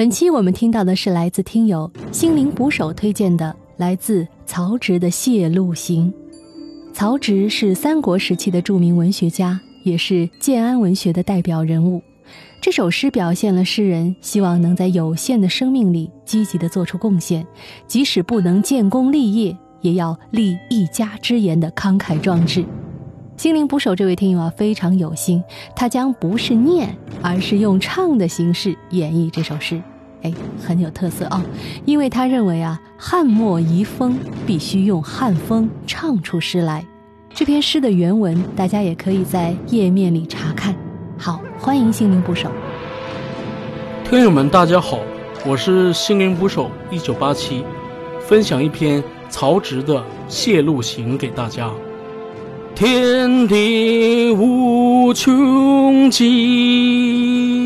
本期我们听到的是来自听友心灵捕手推荐的，来自曹植的《谢露行》。曹植是三国时期的著名文学家，也是建安文学的代表人物。这首诗表现了诗人希望能在有限的生命里积极地做出贡献，即使不能建功立业，也要立一家之言的慷慨壮志。心灵捕手这位听友啊，非常有心，他将不是念，而是用唱的形式演绎这首诗，哎，很有特色哦。因为他认为啊，汉末遗风必须用汉风唱出诗来。这篇诗的原文，大家也可以在页面里查看。好，欢迎心灵捕手。听友们，大家好，我是心灵捕手一九八七，分享一篇曹植的《谢路行》给大家。天地无穷极，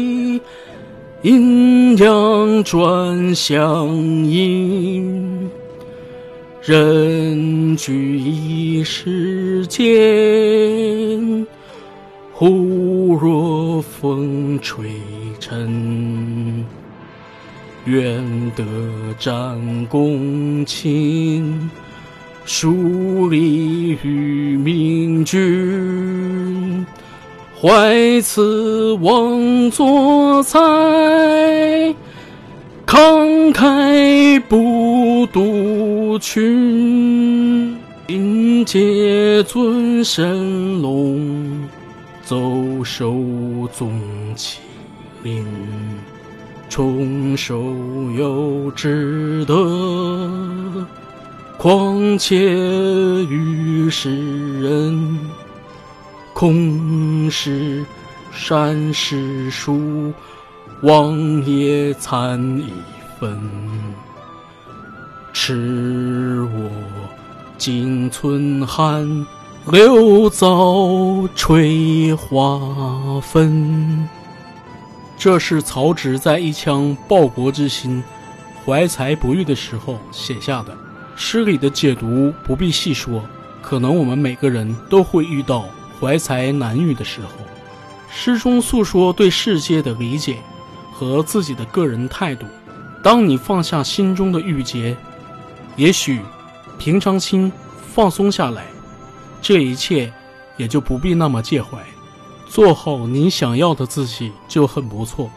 阴阳转相应。人聚一世间，忽若风吹尘。愿得战功卿。树立于明君，怀此望作才，慷慨不独群。迎接尊神龙，奏首宗麒麟，重受有志得。况且与世人，空是山石数，望也残一分。持我今存汉，六早垂花分。这是曹植在一腔报国之心、怀才不遇的时候写下的。诗里的解读不必细说，可能我们每个人都会遇到怀才难遇的时候。诗中诉说对世界的理解和自己的个人态度。当你放下心中的郁结，也许平常心放松下来，这一切也就不必那么介怀。做好你想要的自己就很不错。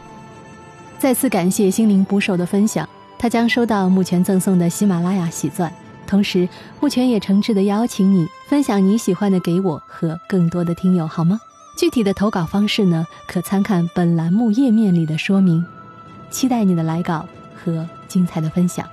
再次感谢心灵捕手的分享。他将收到目前赠送的喜马拉雅喜钻，同时目前也诚挚的邀请你分享你喜欢的给我和更多的听友，好吗？具体的投稿方式呢，可参看本栏目页面里的说明。期待你的来稿和精彩的分享。